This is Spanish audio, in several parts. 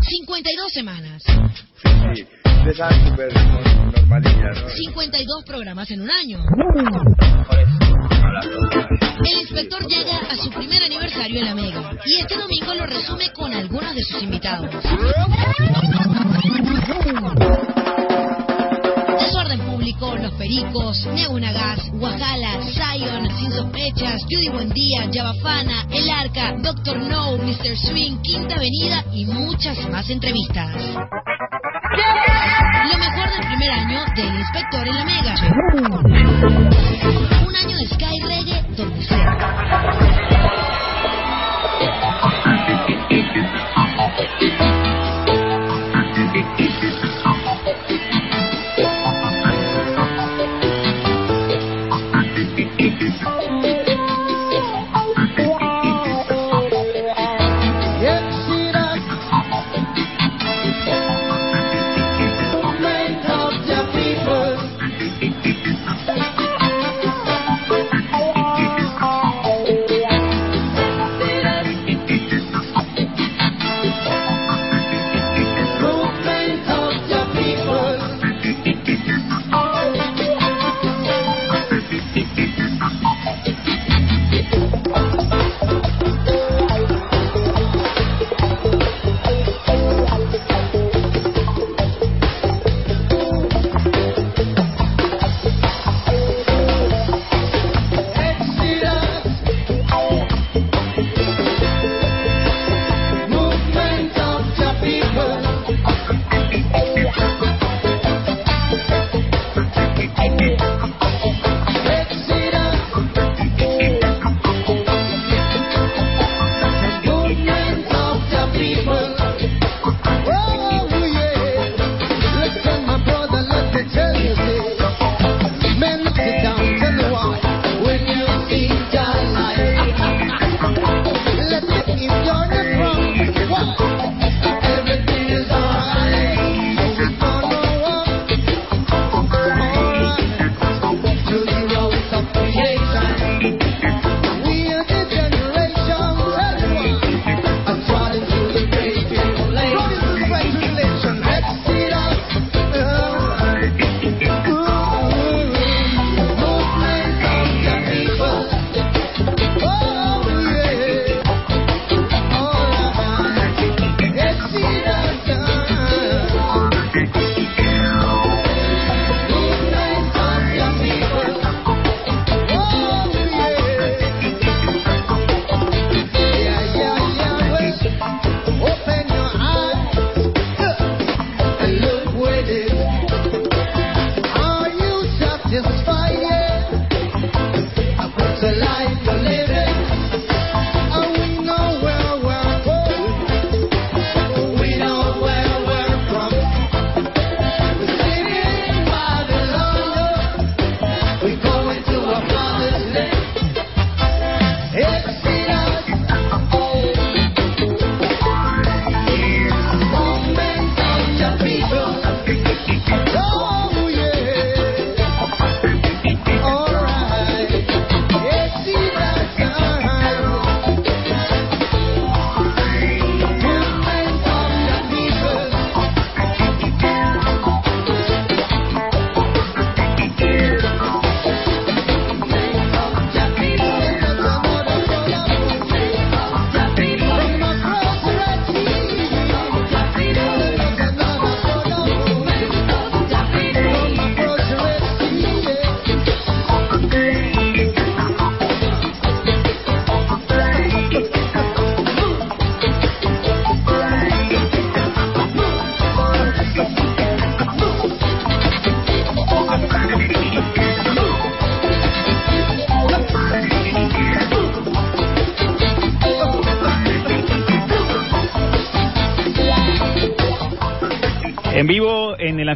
52 semanas. Sí, de normalillas, ¿no? 52 programas en un año. El inspector llega a su primer aniversario en la Mega y este domingo lo resume con algunos de sus invitados. Los Pericos, Neunagas, Guajala, Zion, Sin Sospechas, Judy Buendía, Yabafana, El Arca, Doctor No, Mr. Swing, Quinta Avenida y muchas más entrevistas. Lo mejor del primer año del inspector en la Mega. Un año de Sky Reggae donde sea.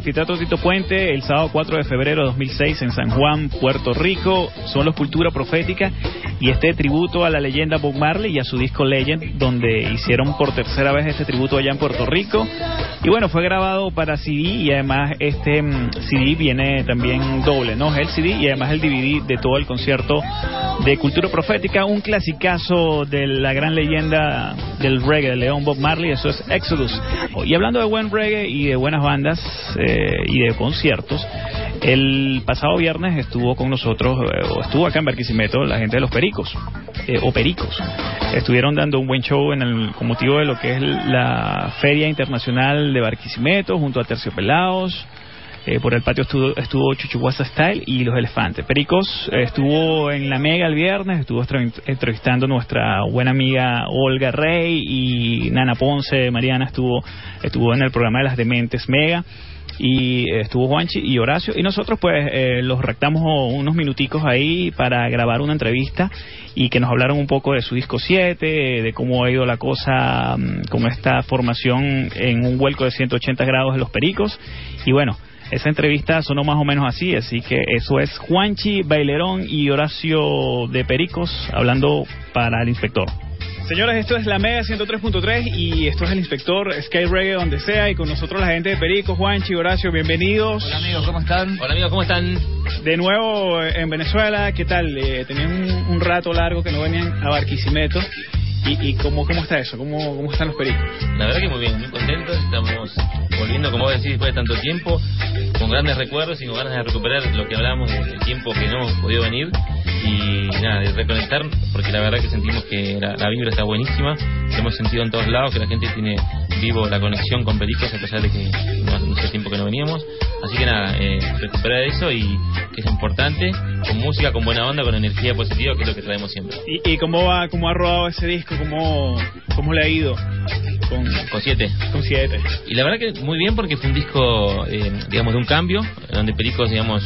Anfiteatro Tito Puente el sábado 4 de febrero de 2006 en San Juan, Puerto Rico. Son los Cultura Profética y este tributo a la leyenda Bob Marley y a su disco Legend, donde hicieron por tercera vez este tributo allá en Puerto Rico. Y bueno, fue grabado para CD y además este mm, CD viene también doble, ¿no? Es el CD y además el DVD de todo el concierto de Cultura Profética, un clasicazo de la gran leyenda del reggae de León Bob Marley, eso es Exodus. Y hablando de buen reggae y de buenas bandas eh, y de conciertos, el pasado viernes estuvo con nosotros, eh, o estuvo acá en Barquisimeto, la gente de los Pericos, eh, o Pericos. Estuvieron dando un buen show en el, con motivo de lo que es la Feria Internacional de Barquisimeto, junto a Terciopelados. Eh, por el patio estuvo, estuvo Style y Los Elefantes. Pericos eh, estuvo en la Mega el viernes, estuvo entrevistando nuestra buena amiga Olga Rey y Nana Ponce, Mariana estuvo, estuvo en el programa de las Dementes Mega y eh, estuvo Juanchi y Horacio y nosotros pues eh, los rectamos unos minuticos ahí para grabar una entrevista y que nos hablaron un poco de su disco 7, de cómo ha ido la cosa mm, con esta formación en un vuelco de 180 grados de los Pericos y bueno, esa entrevista sonó más o menos así, así que eso es Juanchi, Bailerón y Horacio de Pericos hablando para el inspector. Señores, esto es la Mega 103.3 y esto es el inspector Sky Reggae donde sea y con nosotros la gente de Pericos, Juanchi, Horacio, bienvenidos. Hola amigos, ¿cómo están? Hola amigos, ¿cómo están? De nuevo eh, en Venezuela, ¿qué tal? Eh, tenían un, un rato largo que no venían a Barquisimeto. ¿Y, y cómo, cómo está eso? ¿Cómo, ¿Cómo están los pericos? La verdad que muy bien, muy contentos. Estamos volviendo, como vos decís, después de tanto tiempo, con grandes recuerdos y con ganas de recuperar lo que hablábamos del tiempo que no hemos podido venir. Y nada, de reconectar, porque la verdad que sentimos que la, la vibra está buenísima. Lo hemos sentido en todos lados, que la gente tiene vivo la conexión con Pericos, a pesar de que no, no hace tiempo que no veníamos. Así que nada, eh, recuperar eso y que es importante, con música, con buena onda, con energía positiva, que es lo que traemos siempre. ¿Y, y cómo, va, cómo ha rodado ese disco? ¿Cómo, cómo le ha ido con, Con siete. con Siete? Y la verdad que muy bien porque fue un disco, eh, digamos, de un cambio, donde Pericos, digamos,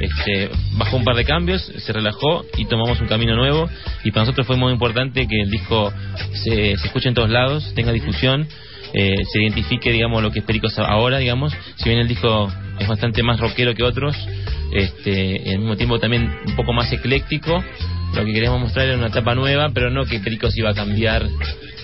este, bajó un par de cambios, se relajó y tomamos un camino nuevo. Y para nosotros fue muy importante que el disco se, se escuche en todos lados, tenga difusión, eh, se identifique, digamos, lo que es Pericos ahora, digamos. Si bien el disco es bastante más rockero que otros, este, y al mismo tiempo también un poco más ecléctico, lo que queríamos mostrar era una etapa nueva, pero no que Pericos iba a cambiar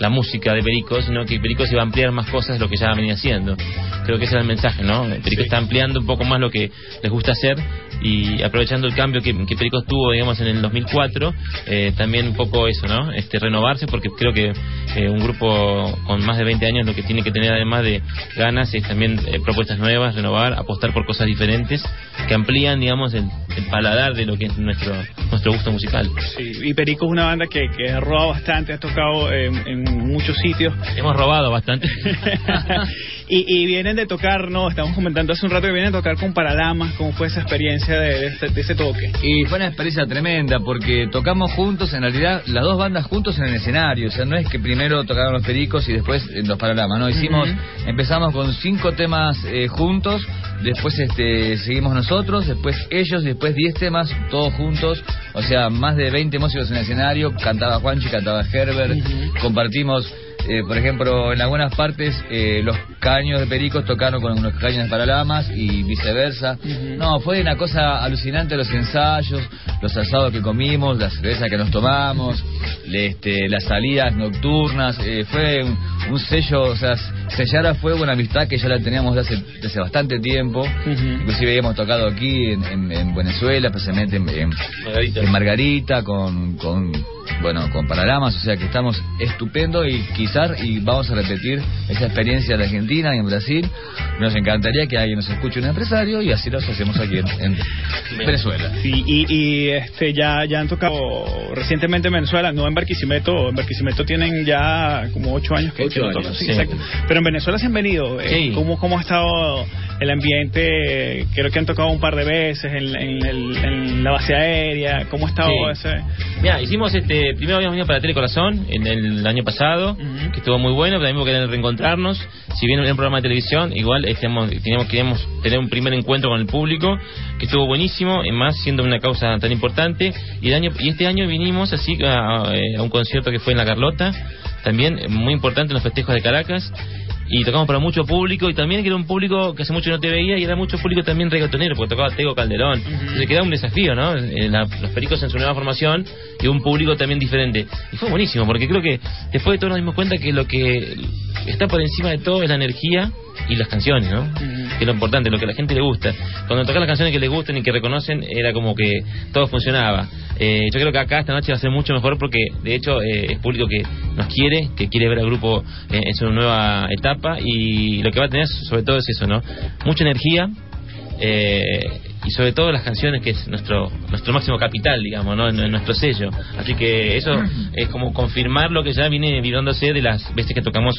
la música de Pericos, sino que Pericos iba a ampliar más cosas de lo que ya venía haciendo. Creo que ese era el mensaje, ¿no? Pericos está ampliando un poco más lo que les gusta hacer y aprovechando el cambio que, que Pericos tuvo, digamos, en el 2004, eh, también un poco eso, ¿no? Este, renovarse, porque creo que eh, un grupo con más de 20 años lo que tiene que tener además de ganas es también eh, propuestas nuevas, renovar, apostar por cosas diferentes que amplían, digamos, el, el paladar de lo que es nuestro, nuestro gusto musical. Sí, y Perico es una banda que, que ha rodado bastante, ha tocado en, en muchos sitios. Hemos robado bastante. y, y vienen de tocar, ¿no? Estamos comentando hace un rato que vienen de tocar con Paralamas. ¿Cómo fue esa experiencia de, de este- de ese toque? Y fue una experiencia tremenda porque tocamos juntos, en realidad, las dos bandas juntos en el escenario. O sea, no es que primero tocaron los pericos y después eh, los paralamas, ¿no? Hicimos, empezamos con cinco temas eh, juntos, después este seguimos nosotros, después ellos, y después diez temas, todos juntos. O sea, más de 20 músicos en el escenario, cantaba Juanchi, cantaba Herbert, compartimos. Eh, por ejemplo, en algunas partes eh, los caños de Pericos tocaron con los caños de Paralamas y viceversa. No, fue una cosa alucinante los ensayos, los asados que comimos, la cerveza que nos tomamos, este, las salidas nocturnas. eh, fue un, un sello, o sea, sellar a fuego una amistad que ya la teníamos desde hace, desde bastante tiempo. Ujú. Inclusive habíamos tocado aquí en, en- en Venezuela, especialmente en, en- Margarita. en Margarita, con, con, bueno, con Paralamas, o sea que estamos estupendo y quizás y vamos a repetir esa experiencia en Argentina y en Brasil. Nos encantaría que alguien nos escuche un empresario y así lo hacemos aquí en, en Venezuela. Sí, y, y este ya ya han tocado recientemente en Venezuela, no en Barquisimeto, en Barquisimeto tienen ya como ocho años que Ocho años, tocan, sí, sí. exacto. Pero en Venezuela se han venido. eh, Sí. ¿cómo, ¿Cómo ha estado el ambiente? Creo que han tocado un par de veces en, en en la base aérea. ¿Cómo ha estado Sí. ese? Mira, hicimos este, primero habíamos venido para Telecorazón en el año pasado, que estuvo muy bueno, pero también queríamos reencontrarnos. Si bien era un programa de televisión, igual este, hemos- teníamos, queríamos tener un primer encuentro con el público, que estuvo buenísimo, y más siendo una causa tan importante. Y, el año, y este año vinimos así a, a un concierto que fue en La Carlota, también eh, muy importante en los festejos de Caracas. Y tocamos para mucho público y también que era un público que hace mucho no te veía y era mucho público también reggaetonero porque tocaba Tego Calderón. Entonces quedaba un desafío, ¿no? Eh, la- los pericos en su nueva formación y un público también diferente. Y fue buenísimo porque creo que después de todo nos dimos cuenta que lo que está por encima de todo es la energía y las canciones, ¿no? Que es lo importante, lo que a la gente le gusta. Cuando tocan las canciones que les gustan y que reconocen, era como que todo funcionaba. Eh, yo creo que acá esta noche va a ser mucho mejor porque, de hecho, eh, es público que nos quiere, que quiere ver al grupo eh, en su nueva etapa y lo que va a tener sobre todo es eso, ¿no? Mucha energía. Eh, y sobre todo las canciones que es nuestro nuestro máximo capital digamos no en, nuestro sello. Así que eso es como confirmar lo que ya viene viviéndose de las veces que tocamos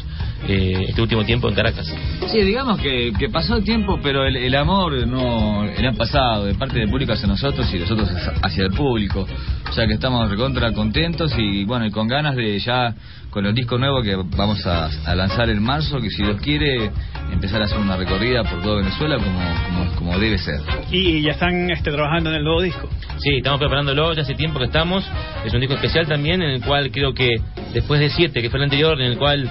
eh, este último tiempo en Caracas. Sí digamos que, que pasó el tiempo pero el, amor no han pasado de parte del público hacia nosotros y nosotros hacia el público. O sea que estamos recontra contentos y bueno y con ganas de ya con el disco nuevo que vamos a, a lanzar en marzo que si Dios quiere empezar a hacer una recorrida por toda Venezuela como, como, como debe ser. Y ya están este, trabajando en el nuevo disco. Sí, estamos preparándolo, ya hace tiempo que estamos. Es un disco especial también, en el cual creo que después de siete, que fue el anterior, en el cual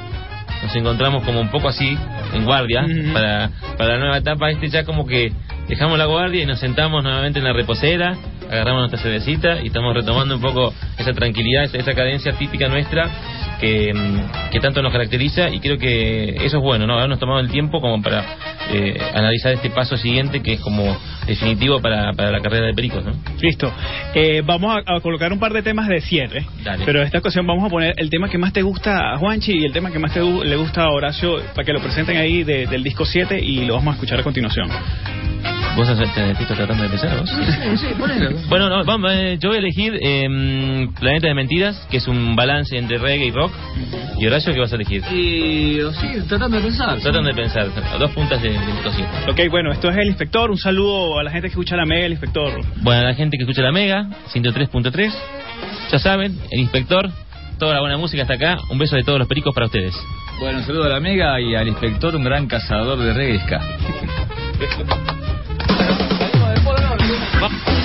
nos encontramos como un poco así, en guardia, para, para la nueva etapa, este ya como que dejamos la guardia y nos sentamos nuevamente en la reposera, agarramos nuestra cervecita y estamos retomando un poco esa tranquilidad, esa, esa cadencia típica nuestra que, mm, que, tanto nos caracteriza y creo que eso es bueno, ¿no? Habernos tomado el tiempo como para eh, analizar este paso siguiente que es como definitivo para, para la carrera de Pericos, ¿no? Listo. Eh, vamos a, a, colocar un par de temas de cierre, Dale. pero esta ocasión vamos a poner el tema que más te gusta a Juanchi y el tema que más te, le gusta a Horacio para que lo presenten ahí de, del disco 7 y lo vamos a escuchar a continuación. ¿Vos te estás tratando de empezar vos? Sí, sí, ponelo. Bueno, no, vamos, eh, yo voy a elegir eh, Planeta de Mentiras, que es un balance entre reggae y rock. Y Horacio, ¿qué vas a elegir? Y sí, tratando de pensar. Tratando de pensar, a dos puntas de, de situación. Ok, bueno, esto es el inspector. Un saludo a la gente que escucha la mega, el inspector. Bueno, a la gente que escucha la mega, 103.3. Ya saben, el inspector, toda la buena música hasta acá. Un beso de todos los pericos para ustedes. Bueno, un saludo a la mega y al inspector, un gran cazador de reggae ska.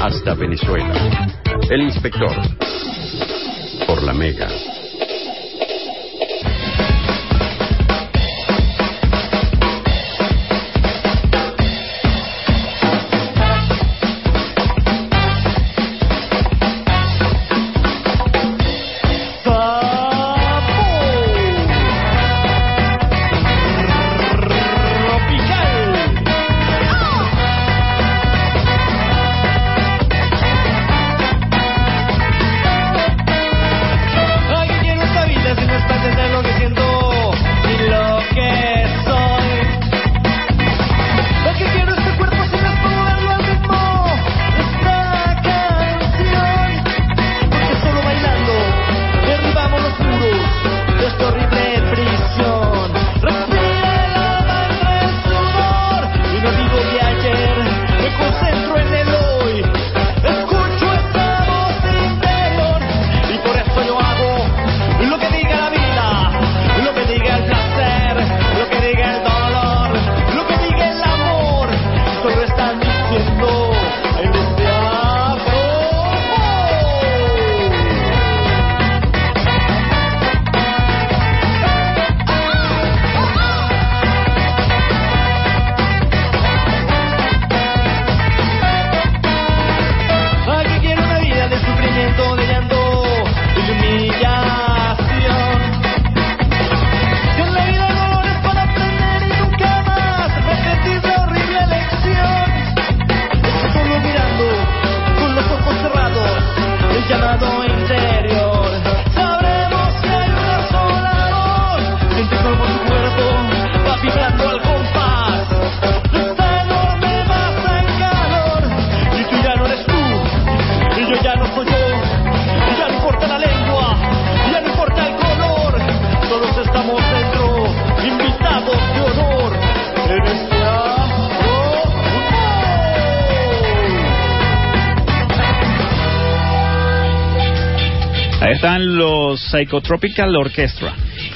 Hasta Venezuela. El inspector. Por la Mega. Ahí están los Psychotropical Orchestra.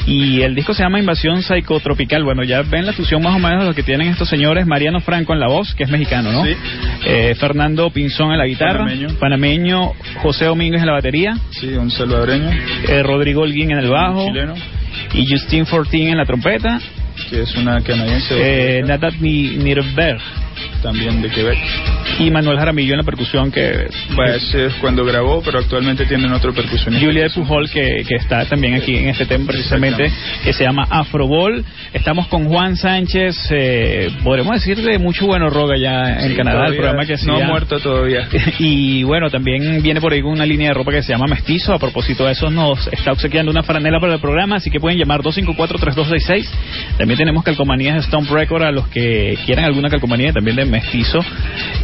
Y el disco se llama Invasión Psychotropical. Bueno, ya ven la fusión más o menos de lo que tienen estos señores. Mariano Franco en la voz, que es mexicano, ¿no? Sí. Eh, Fernando Pinzón en la guitarra. Panameño. Panameño. José Domínguez en la batería. Sí, un salvadoreño, eh, Rodrigo Holguín en el bajo. chileno, Y Justin Fortin en la trompeta. que es una canadiense Eh, Nirberg. También de Quebec. Y Manuel Jaramillo en la percusión, que ese es cuando grabó, pero actualmente tienen otro percusionista. Julia de Pujol, que, que está también aquí en este tema precisamente, que se llama Afrobol. Estamos con Juan Sánchez, eh, podremos decir de mucho bueno roga ya en Sí, Canadá, el todavía programa que No hacía. muerto todavía. Y bueno, también viene por ahí una línea de ropa que se llama Mestizo. A propósito de eso, nos está obsequiando una franela para el programa, así que pueden llamar 254-3266. También tenemos calcomanías de Stomp Record a los que quieran alguna calcomanía también de Mestizo.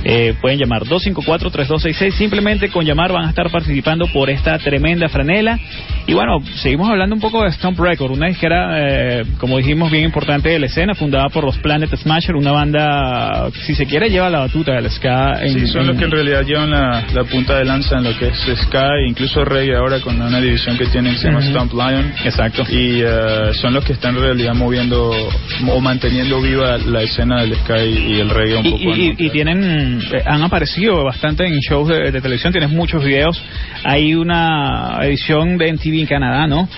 Eh, pueden llamar 254-3266. Simplemente con llamar van a estar participando por esta tremenda franela. Y bueno, seguimos hablando un poco de Stomp Record, una disquera, eh, como dijimos, bien importante de la escena, fundada por los Planet Smasher, una banda, si se quiere, lleva la batuta del ska. En, Sí, son los que en realidad llevan la, la punta de lanza en lo que es ska e incluso reggae ahora con una división que tienen que se llama Ujú. Stomp Lion. Exacto. Y eh, son los que están en realidad moviendo o manteniendo viva la escena del ska y, y el reggae un Y, poco. Y- tienen, eh, han aparecido bastante en shows de, de televisión, tienes muchos videos. Hay una edición de MTV en Canadá, ¿no?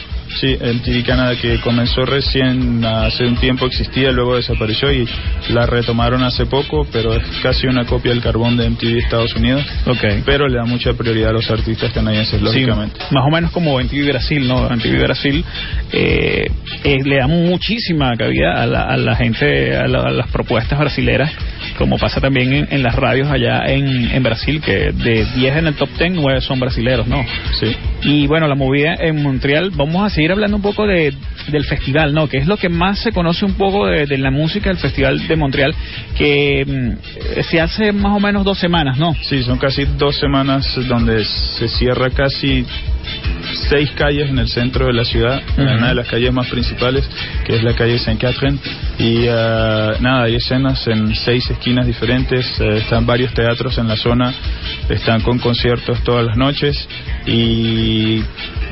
Sí, el TV Canadá que comenzó recién hace un tiempo existía, luego desapareció y la retomaron hace poco, pero es casi una copia del carbón de MTV Estados Unidos. Ok. Pero le da mucha prioridad a los artistas canadienses, lógicamente. Sí, más o menos como MTV Brasil, ¿no? MTV Brasil eh, eh, le da muchísima cabida a la, a la gente, a, la- a las propuestas brasileras, como pasa también en, en las radios allá en, en Brasil, que de 10 en el top 10, 9 son brasileros, ¿no? Sí. Y bueno, la movida en Montreal, vamos a seguir hablando un poco de, del festival, ¿no? Que es lo que más se conoce un poco de, de la música del Festival de Montreal, que mm, se hace más o menos dos semanas, ¿no? Sí, son casi dos semanas donde se cierra casi seis calles en el centro de la ciudad, en una de las calles más principales, que es la calle Saint Catherine. Y eh, nada, hay escenas en seis esquinas diferentes, eh, están varios teatros en la zona, están con conciertos todas las noches y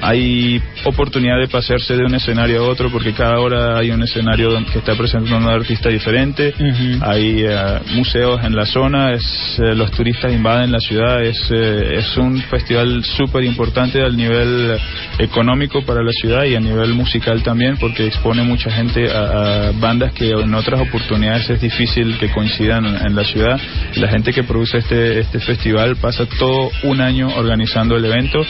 hay oportunidad de pasarse de un escenario a otro porque cada hora hay un escenario que está presentando un artista diferente. Hay eh, museos en la zona, es, eh, los turistas invaden la ciudad. Es, eh, es un festival súper importante al nivel económico para la ciudad y a nivel musical también porque expone mucha gente a, a bandas que en otras oportunidades es difícil que coincidan en, la ciudad. La gente que produce este, este festival pasa todo un año organizando el evento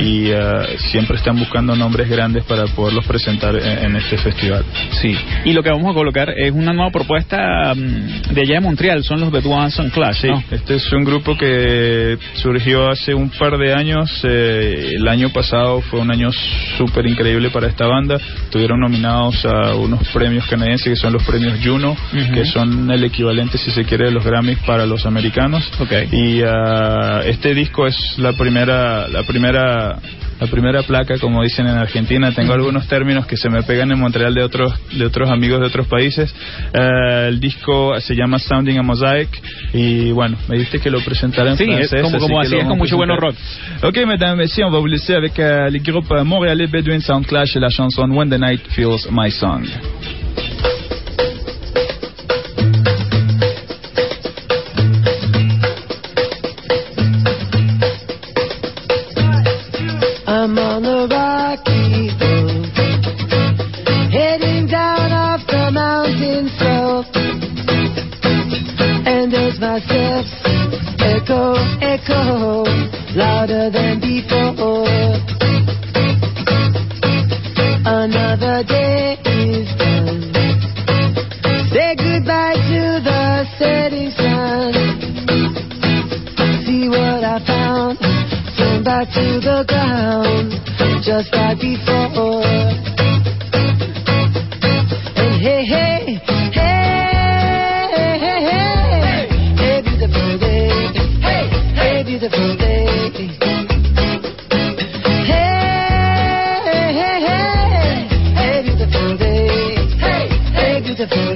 y eh, siempre están buscando nombres grandes para poderlos presentar en, en este festival. Sí. Y lo que vamos a colocar es una nueva propuesta mm, de allá de Montreal, son los Bedouins Sun Clash, Sí, ¿no? este es un grupo que surgió hace un par de años. eh, el año pasado fue un año súper increíble para esta banda. Estuvieron nominados a unos premios canadienses que son los premios Juno, que son el equivalente, si se quiere, de los Grammys para los americanos. Y ah, este disco es la primera, la primera, la primera placa, como dicen en Argentina. Tengo algunos términos que se me pegan en Montreal de otros, de otros amigos de otros países. Eh, el disco se llama Sounding a Mosaic y bueno, me diste que lo presentara en Sí, francés. como- como que así, es con mucho bueno presentar. Ok, mesdames, messieurs, on va vous laisser avec euh, les groupes montréalais Bedouin Sound Clash et la chanson When the Night Feels My Song. The rocky road, heading down off the mountain. And as my steps echo, echo, louder than before. Another day is done. Say goodbye to the setting sun. See what I found. Turn back to the ground, just like before. And hey, hey, hey, hey, hey, hey, beautiful day. Hey, hey, beautiful day. Hey, hey, hey, hey, beautiful day. Hey, hey, beautiful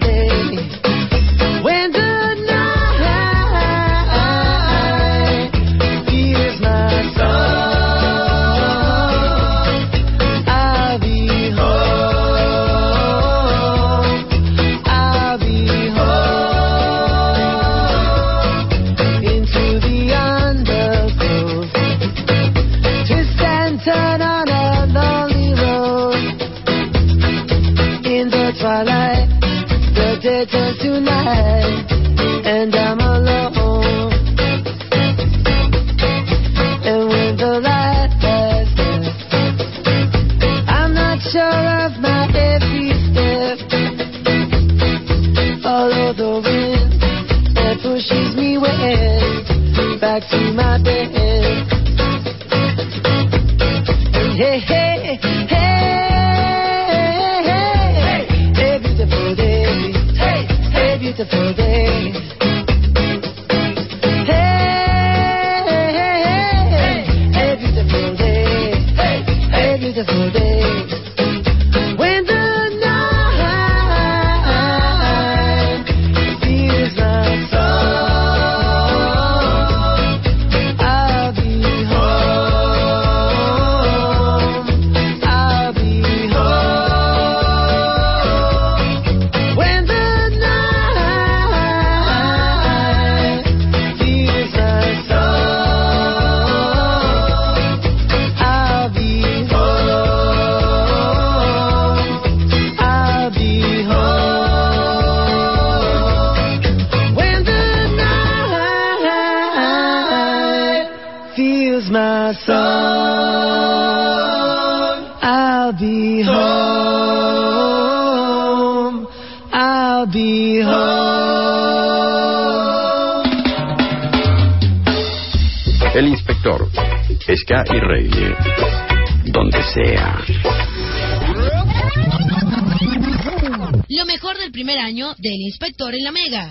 beautiful day. Y reggae. Donde sea. Lo mejor del primer año del inspector en la Mega.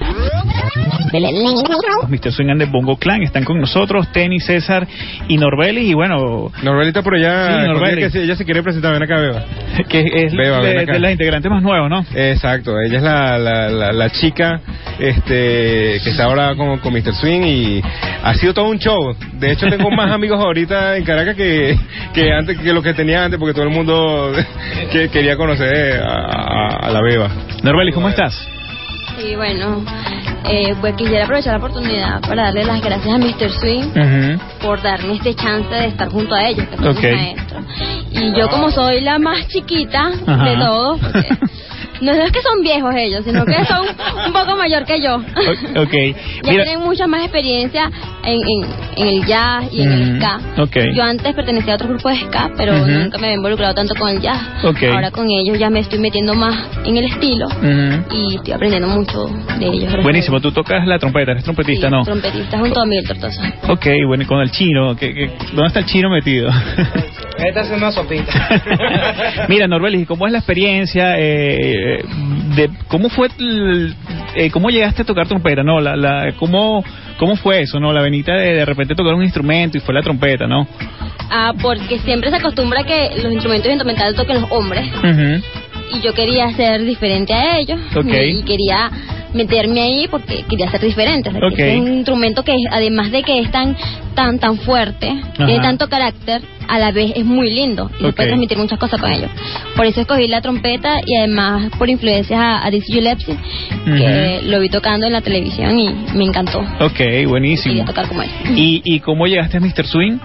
Los Mr. Swing and the Bongo Clan están con nosotros, Tenny, César y Norbelis. Y bueno, Norbeli está por allá. Sí, escondida, Norbeli. que se- ella se quiere presentar. Ven acá, Beba. que es Beba, de, las integrantes más nuevas, ¿no? Exacto, ella es la, la, la, la chica este, que está ahora con, con Mr. Swing y ha sido todo un show. De hecho, tengo más amigos ahorita en Caracas que, que antes que lo que tenía antes, porque todo el mundo que quería conocer a, a- a la Beba. Norbelis, ¿cómo estás? Sí, bueno, eh, pues quisiera aprovechar la oportunidad para darle las gracias a Mr. Swing por darme este chance de estar junto a ellos, que son mis maestros. Y yo como soy la más chiquita Ajá. de todos, porque no es que son viejos ellos, sino que son un poco mayor que yo. O- ok. Ya Mira, tienen mucha más experiencia en, en, en el jazz y en el Ujú, ska. ok. Yo antes pertenecía a otro grupo de ska, pero nunca me había involucrado tanto con el jazz. Ok. Ahora con ellos ya me estoy metiendo más en el estilo y estoy aprendiendo mucho de ellos. Buenísimo, tú tocas la trompeta, eres trompetista, Sí, ¿no? Trompetista junto a Miguel Tortosa. Ok, bueno, y con el chino, ¿qué- qué- ¿dónde está el chino metido? Esta es una sopita. Mira, Norbelis, ¿cómo es la experiencia? eh, de ¿Cómo fue, el- eh, cómo llegaste a tocar trompeta, no? La, la, ¿cómo, ¿Cómo fue eso, no? La venita de de repente tocar un instrumento y fue la trompeta, ¿no? Ah, porque siempre se acostumbra que los instrumentos instrumentales toquen los hombres Ujú. Y yo quería ser diferente a ellos y quería meterme ahí porque quería ser diferente. O sea, que Ok. Es un instrumento que además de que es tan tan tan fuerte, tiene tanto carácter, a la vez es muy lindo y se Ok. puede transmitir muchas cosas con ellos. Por eso escogí la trompeta y además por influencias a, a Dizzy Gillespie, que lo vi tocando en la televisión y me encantó. Ok, buenísimo. Quería tocar como él. ¿Y, ¿Y cómo llegaste a Mr. Swing?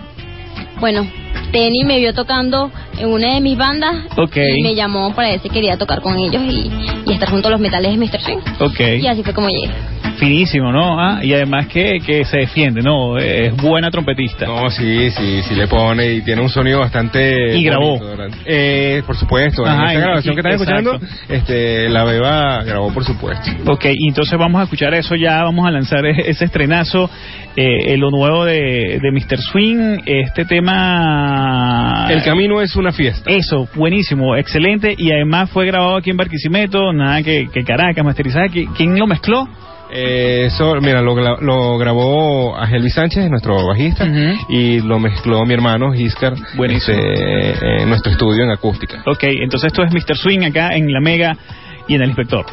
Bueno, Tenny me vio tocando en una de mis bandas y me llamó para decir que quería tocar con ellos y, y estar junto a los metales de Mr. Swing. Ok. Y así fue como llegué. Finísimo, ¿no? Ah, y además que, que se defiende, ¿no? Es buena trompetista. No, sí, sí, sí le pone y tiene un sonido bastante. Y grabó. eh, por supuesto, Ajá, en esta y- grabación que están escuchando, este, la Beba grabó, por supuesto. Ok, y entonces vamos a escuchar eso ya, vamos a lanzar e- ese estrenazo, eh, lo nuevo de, de Mr. Swing, este tema... El camino es una fiesta. Eso, buenísimo, excelente, y además fue grabado aquí en Barquisimeto, nada que, que Caracas, masterizada, ¿Qui- ¿quién lo mezcló? Eh, so, mira, lo, lo grabó Ángel Sánchez, nuestro bajista, y lo mezcló mi hermano Iscar Este, en nuestro estudio en acústica. Ok, entonces esto es Mr. Swing acá en La Mega y en El Inspector.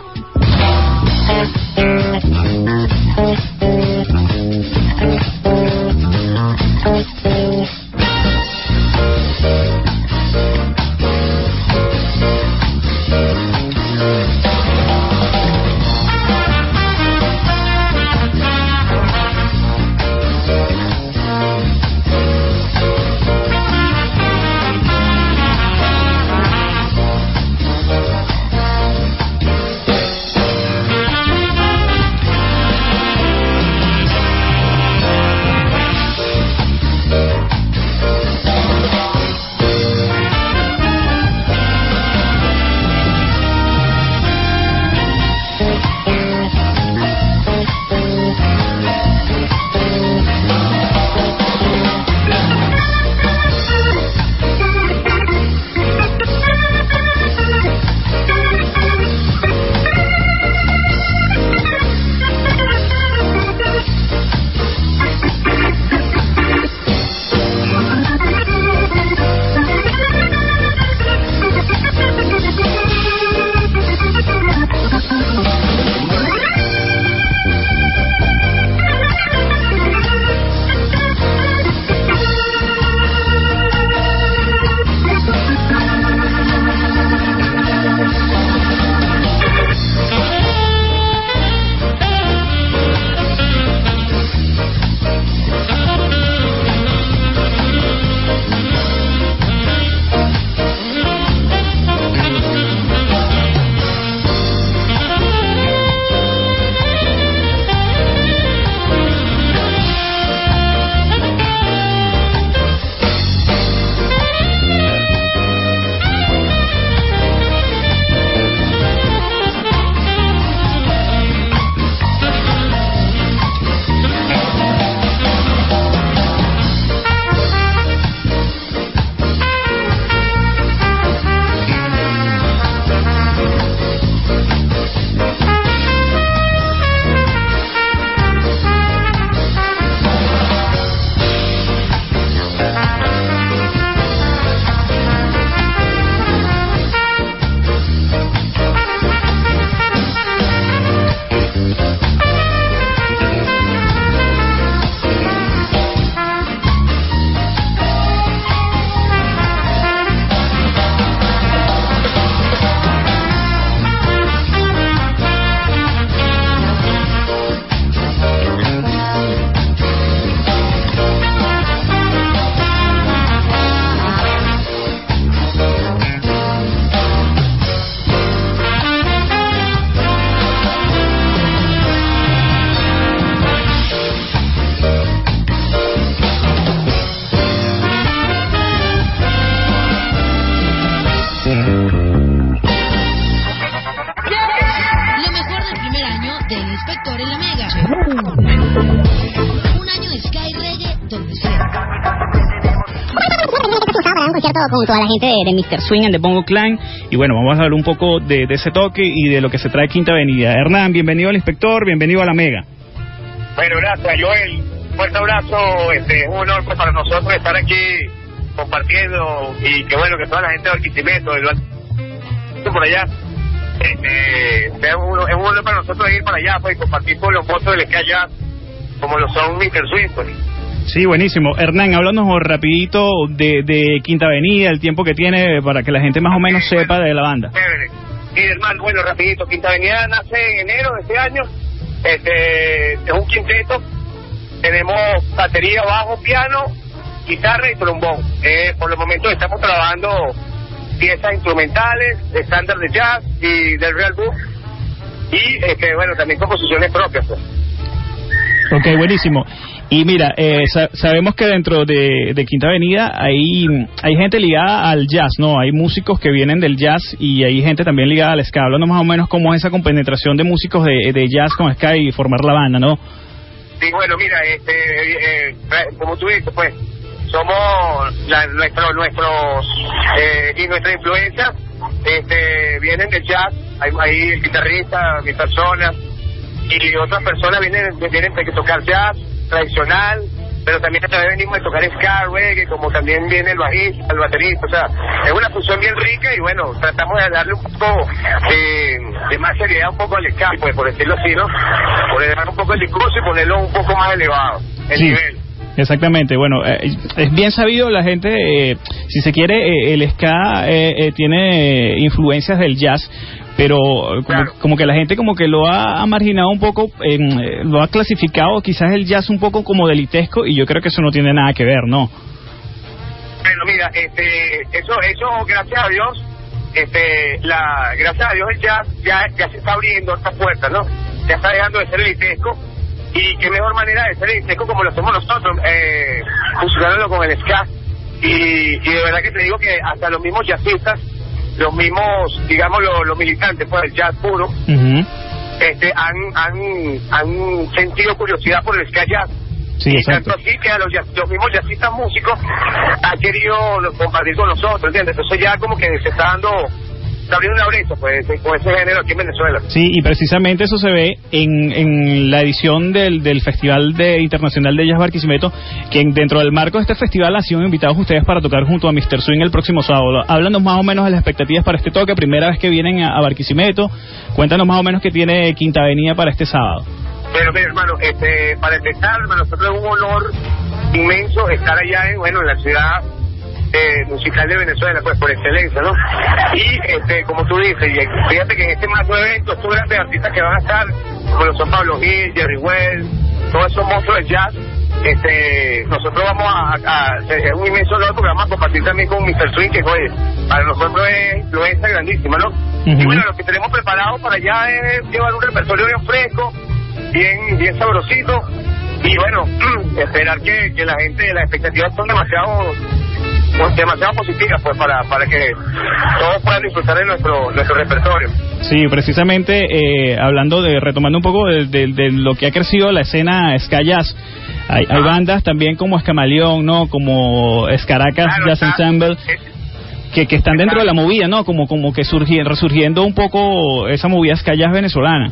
Con toda la gente de, de Mr. Swing and the Bongo Clan. Y bueno, vamos a hablar un poco de, de ese toque y de lo que se trae Quinta Avenida. Hernán, bienvenido al inspector, bienvenido a la Mega. Bueno, gracias, Joel. Fuerte abrazo. Este, es un honor pues, para nosotros estar aquí compartiendo y que bueno que toda la gente de Barquisimeto, del por allá, este, es, un, es un honor para nosotros ir para allá pues, y compartir con los votos del que allá, como lo son Mr. Swing. Pues. Sí, buenísimo. Hernán, háblanos rapidito de, de Quinta Avenida, el tiempo que tiene para que la gente más o menos sepa de la banda. Y hermano, bueno, rapidito, Quinta Avenida nace en enero de este año, este, es un quinteto, tenemos batería, bajo, piano, guitarra y trombón. Eh, por el momento estamos trabajando piezas instrumentales, estándar de jazz y del real book y este, bueno, también composiciones propias. Pues. Ok, buenísimo. Y mira, eh, sa- sabemos que dentro de, Quinta Avenida hay, hay gente ligada al jazz, ¿no? Hay músicos que vienen del jazz y hay gente también ligada al ska. Hablando más o menos cómo es esa compenetración de músicos de, de jazz con ska y formar la banda, ¿no? Sí, bueno, mira, este, eh, eh, como tú dices, pues, somos la, nuestro, nuestros eh, y nuestra influencia este, vienen del jazz. Hay ahí el guitarrista, mi persona y otras personas vienen, vienen de tocar jazz tradicional, pero también también venimos de tocar ska, reggae, como también viene el bajista, el baterista, o sea, es una fusión bien rica y bueno, tratamos de darle un poco de, de más seriedad un poco al ska, pues por decirlo así, ¿no? Poner un poco el discurso y ponerlo un poco más elevado, el Sí. nivel. Exactamente, bueno, eh, es bien sabido la gente, eh, si se quiere, eh, el ska eh, eh, tiene influencias del jazz, pero eh, como, como que la gente como que lo ha, ha marginado un poco, en, eh, lo ha clasificado quizás el jazz un poco como delitesco y yo creo que eso no tiene nada que ver, ¿no? Bueno, mira, este, eso, eso, gracias a Dios, este, la, gracias a Dios el jazz ya, ya se está abriendo esta puerta, ¿no? Ya está dejando de ser elitesco y qué mejor manera de ser elitesco como lo hacemos nosotros, eh, fusionándolo con el ska. Y, y de verdad que te digo que hasta los mismos jazzistas, los mismos, digamos, los, los militantes, pues el jazz puro, este, han, han, han sentido curiosidad por el ska jazz. Sí, y exacto. tanto así que a los, los mismos jazzistas músicos han querido compartir con nosotros, ¿entiendes? Entonces ya como que se está dando, una brecha pues, con ese género aquí en Venezuela. Sí, y precisamente eso se ve en, en la edición del, del Festival de Internacional de Jazz Barquisimeto, que en- dentro del marco de este festival han sido invitados ustedes para tocar junto a Mr. Swing el próximo sábado. Háblanos más o menos de las expectativas para este toque, primera vez que vienen a, a Barquisimeto, cuéntanos más o menos qué tiene Quinta Avenida para este sábado. Pero mira, hermano, este, para empezar, para nosotros es un honor inmenso estar allá en, bueno, en la ciudad eh, musical de Venezuela, pues por excelencia, ¿no? Y, este, como tú dices, y fíjate que en este macro evento, estos grandes artistas que van a estar, como lo son Pablo Gil, Jerry Wells, todos esos monstruos del jazz, este, nosotros vamos a, a- es un inmenso honor porque vamos a compartir también con Mr. Swing, que oye, para nosotros es influencia grandísima, ¿no? Y bueno, lo que tenemos preparado para allá es llevar un repertorio bien fresco, bien, bien sabrosito, y bueno, esperar que, que la gente, las expectativas son demasiado pues, demasiado positivas pues para, para que todos puedan disfrutar de nuestro, nuestro repertorio. Sí, precisamente eh, hablando de, retomando un poco de, de- de lo que ha crecido la escena jazz. Hay, hay bandas también como Escamaleón, ¿no? Como Escaracas Jazz Ensemble, que, que están dentro de la movida, ¿no? Como, como que surgi- resurgiendo un poco esa movida ska jazz venezolana.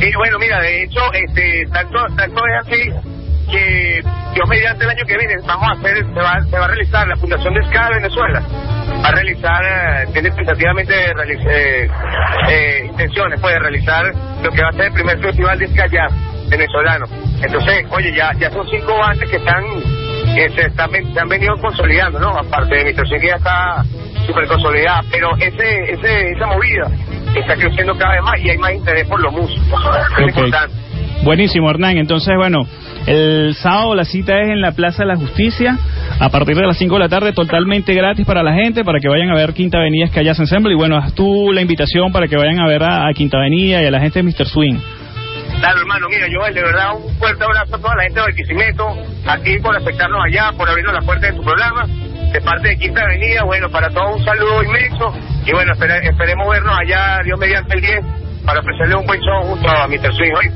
Y bueno, mira, de hecho, este, tanto, tanto es así que Dios mediante el año que viene vamos a hacer, se va, se va a realizar la Fundación de de Venezuela, va a realizar, eh, tiene tentativamente eh, eh, intenciones, puede realizar lo que va a ser el primer festival de Ska Jazz venezolano. Entonces, oye, ya, ya son cinco bandas que están, que se, están, se han venido consolidando, ¿no? Aparte de mi que ya está súper consolidada, pero ese, ese, esa movida está creciendo cada vez más y hay más interés por los músicos. Es importante. Buenísimo, Hernán. Entonces, bueno, el sábado la cita es en la Plaza de la Justicia, a partir de las 5 de la tarde, totalmente gratis para la gente, para que vayan a ver Quinta Avenida Ska Jazz Ensemble. Y bueno, haz tú la invitación para que vayan a ver a, Quinta Avenida y a la gente de Mr. Swing. Claro, hermano, mira, Joel, de verdad un fuerte abrazo a toda la gente de Barquisimeto, a ti por aceptarnos allá, por abrirnos las puertas de tu programa, de parte de Quinta Avenida, bueno, para todos un saludo inmenso, y bueno, espere- esperemos vernos allá, Dios mediante el 10, para ofrecerle un buen show junto a Mr. Swing hoy.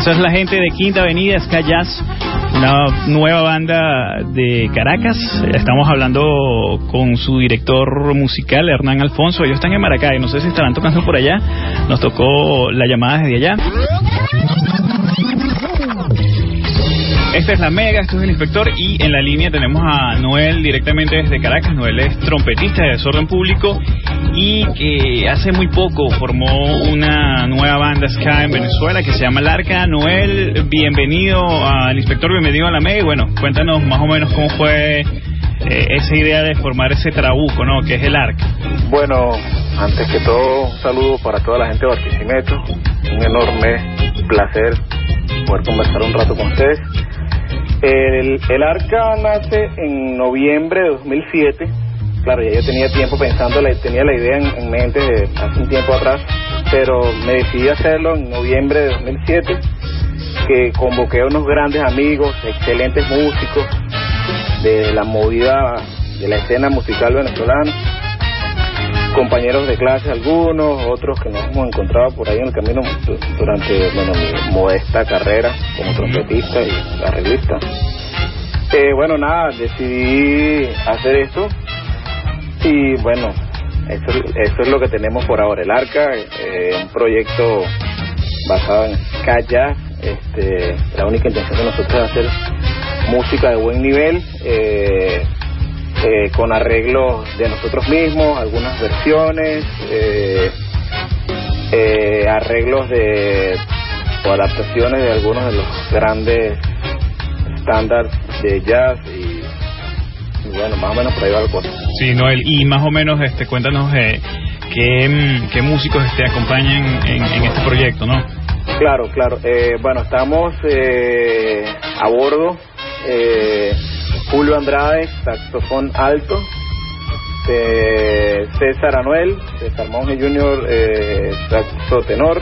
Esa es la gente de Quinta Avenida Sky Jazz, una nueva banda de Caracas. Estamos hablando con su director musical, Hernán Alfonso. Ellos están en Maracay, no sé si estarán tocando por allá. Nos tocó la llamada desde allá. Esta es la Mega, esto es el inspector y en la línea tenemos a Noel directamente desde Caracas. Noel es trompetista de desorden público y que hace muy poco formó una nueva banda ska en Venezuela que se llama El Arca. Noel, bienvenido al inspector, bienvenido a la. Y bueno, cuéntanos más o menos cómo fue eh, esa idea de formar ese trabuco, ¿no? Que es el Arca. Bueno, antes que todo, un saludo para toda la gente de Barquisimeto. Un enorme placer poder conversar un rato con ustedes. El, el ARCA nace en noviembre de 2007. Claro, ya yo tenía tiempo pensando, tenía la idea en, en mente de hace un tiempo atrás, pero me decidí hacerlo en noviembre de 2007, que convoqué a unos grandes amigos, excelentes músicos de la movida de la escena musical venezolana, compañeros de clase algunos, otros que nos hemos encontrado por ahí en el camino durante bueno, mi modesta carrera como trompetista y arreglista. Eh, bueno, nada, decidí hacer esto y bueno, eso, eso es lo que tenemos por ahora. El Arca, eh, un proyecto basado en jazz, este, la única intención de nosotros es hacer música de buen nivel. Eh, eh, con arreglos de nosotros mismos, algunas versiones, eh, eh, arreglos de o adaptaciones de algunos de los grandes estándares de jazz y, y bueno, más o menos por ahí va la cosa. Sí, Noel, y más o menos este, cuéntanos eh, qué, mm, músicos te acompañan en, en este proyecto, ¿no? Claro, claro. Eh, bueno, estamos eh, a bordo. Eh, Julio Andrade, saxofón alto. Eh, César Anuel, César Monge Jr., eh, saxo tenor.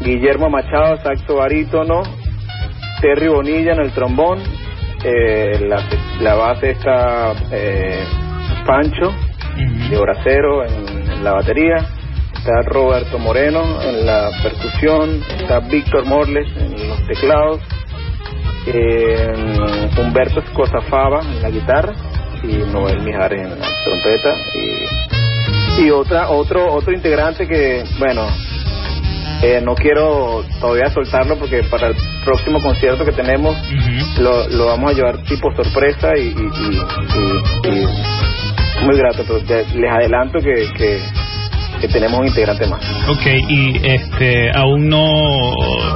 Guillermo Machado, saxo barítono. Terry Bonilla en el trombón. Eh, la, la base está eh, Pancho, de Horacero en, en la batería. Está Roberto Moreno en la percusión, está Víctor Morles en los teclados, eh, Humberto Escozafava en la guitarra. Y Noel Mijares en la trompeta. Y, y otra otro otro integrante que bueno eh, no quiero todavía soltarlo porque para el próximo concierto que tenemos lo, lo vamos a llevar tipo sorpresa y- y muy grato pero te- les adelanto que, que que tenemos un integrante más. Ok, y este, aún no,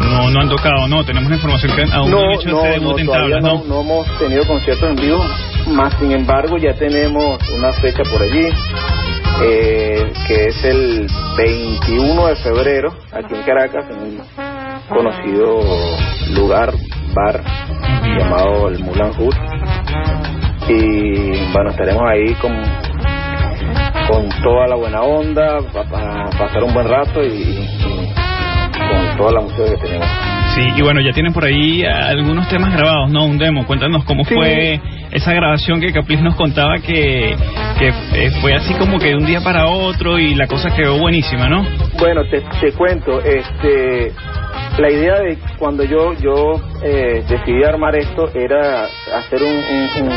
no, no han tocado, ¿no? Tenemos la información que aún no, han hecho ese debut en todavía tablas, no, ¿no? no hemos tenido conciertos en vivo, más sin embargo ya tenemos una fecha por allí, eh, que es el 21 de febrero, aquí en Caracas, en un conocido lugar, bar, llamado el Mulan Hood. Y bueno, estaremos ahí con, con toda la buena onda, para pasar un buen rato y, y- y con toda la música que tenemos. Sí, y bueno, ya tienen por ahí algunos temas grabados, ¿no? Un demo. Cuéntanos cómo Sí. fue esa grabación que Capriz nos contaba que, que eh, fue así como que de un día para otro y la cosa quedó buenísima, ¿no? Bueno, te, te cuento, este, la idea de cuando yo yo eh, decidí armar esto era hacer un, un-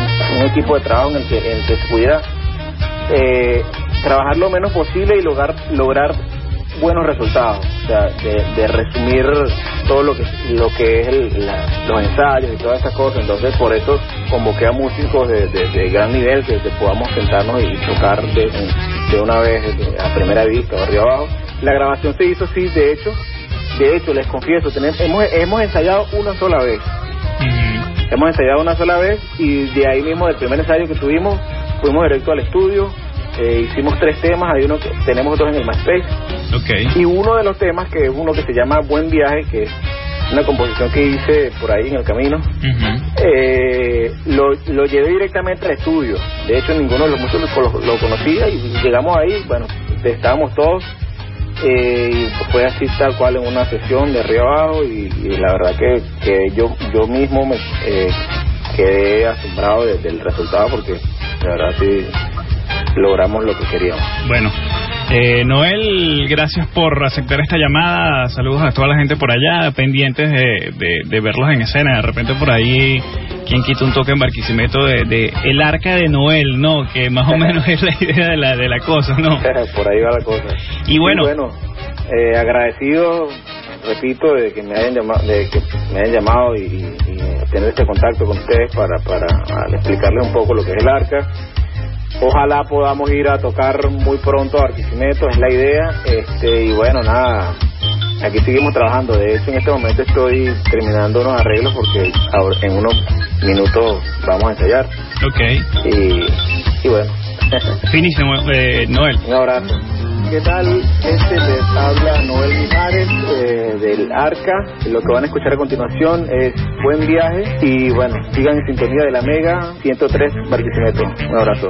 equipo de trabajo en el que, se pudiera eh, trabajar lo menos posible y lograr lograr buenos resultados, o sea, de, resumir todo lo que lo que es el- la- los ensayos y todas esas cosas. Entonces, por eso convoqué a músicos de, de- gran nivel que, podamos sentarnos y tocar de, de una vez a primera vista arriba abajo. La grabación se hizo así, de hecho, de hecho, les confieso, tenemos, hemos, hemos ensayado una sola vez. Hemos ensayado una sola vez y de ahí mismo, del primer ensayo que tuvimos, fuimos directo al estudio, eh, hicimos tres temas, hay uno que tenemos dos en el MySpace. Ok. Y uno de los temas, que es uno que se llama Buen Viaje, que es una composición que hice por ahí en el camino, eh, lo, lo llevé directamente al estudio. De hecho, ninguno de los músicos lo, lo conocía y llegamos ahí, bueno, estábamos todos. Eh, y fue así tal cual en una sesión de arriba abajo y, la verdad que, que yo yo mismo me eh, quedé asombrado de- del resultado porque la verdad sí logramos lo que queríamos. Bueno, Eh, Noel, gracias por aceptar esta llamada. Saludos a toda la gente por allá, pendientes de, de- de verlos en escena. De repente por ahí, quien quita un toque en Barquisimeto de, de El Arca de Noel, ¿no? Que más o menos es la idea de la, de la cosa, ¿no? Por ahí va la cosa. Y bueno, eh, agradecido, repito, de que me hayan llamado, de que me hayan llamado y, y tener este contacto con ustedes para, para a- explicarles un poco lo que es el arca. Ojalá podamos ir a tocar muy pronto a Barquisimeto, es la idea. Este, y bueno, nada, aquí seguimos trabajando. De hecho, en este momento estoy terminando unos arreglos porque ahora, en unos minutos vamos a ensayar. ok. Y, y bueno. Finísimo, eh, Noel. Un abrazo. ¿Qué tal? Este les habla Noel Mijares eh, del Arca. Lo que van a escuchar a continuación es Buen Viaje y bueno, sigan en sintonía de la Mega 103 Barquisimeto. Un abrazo.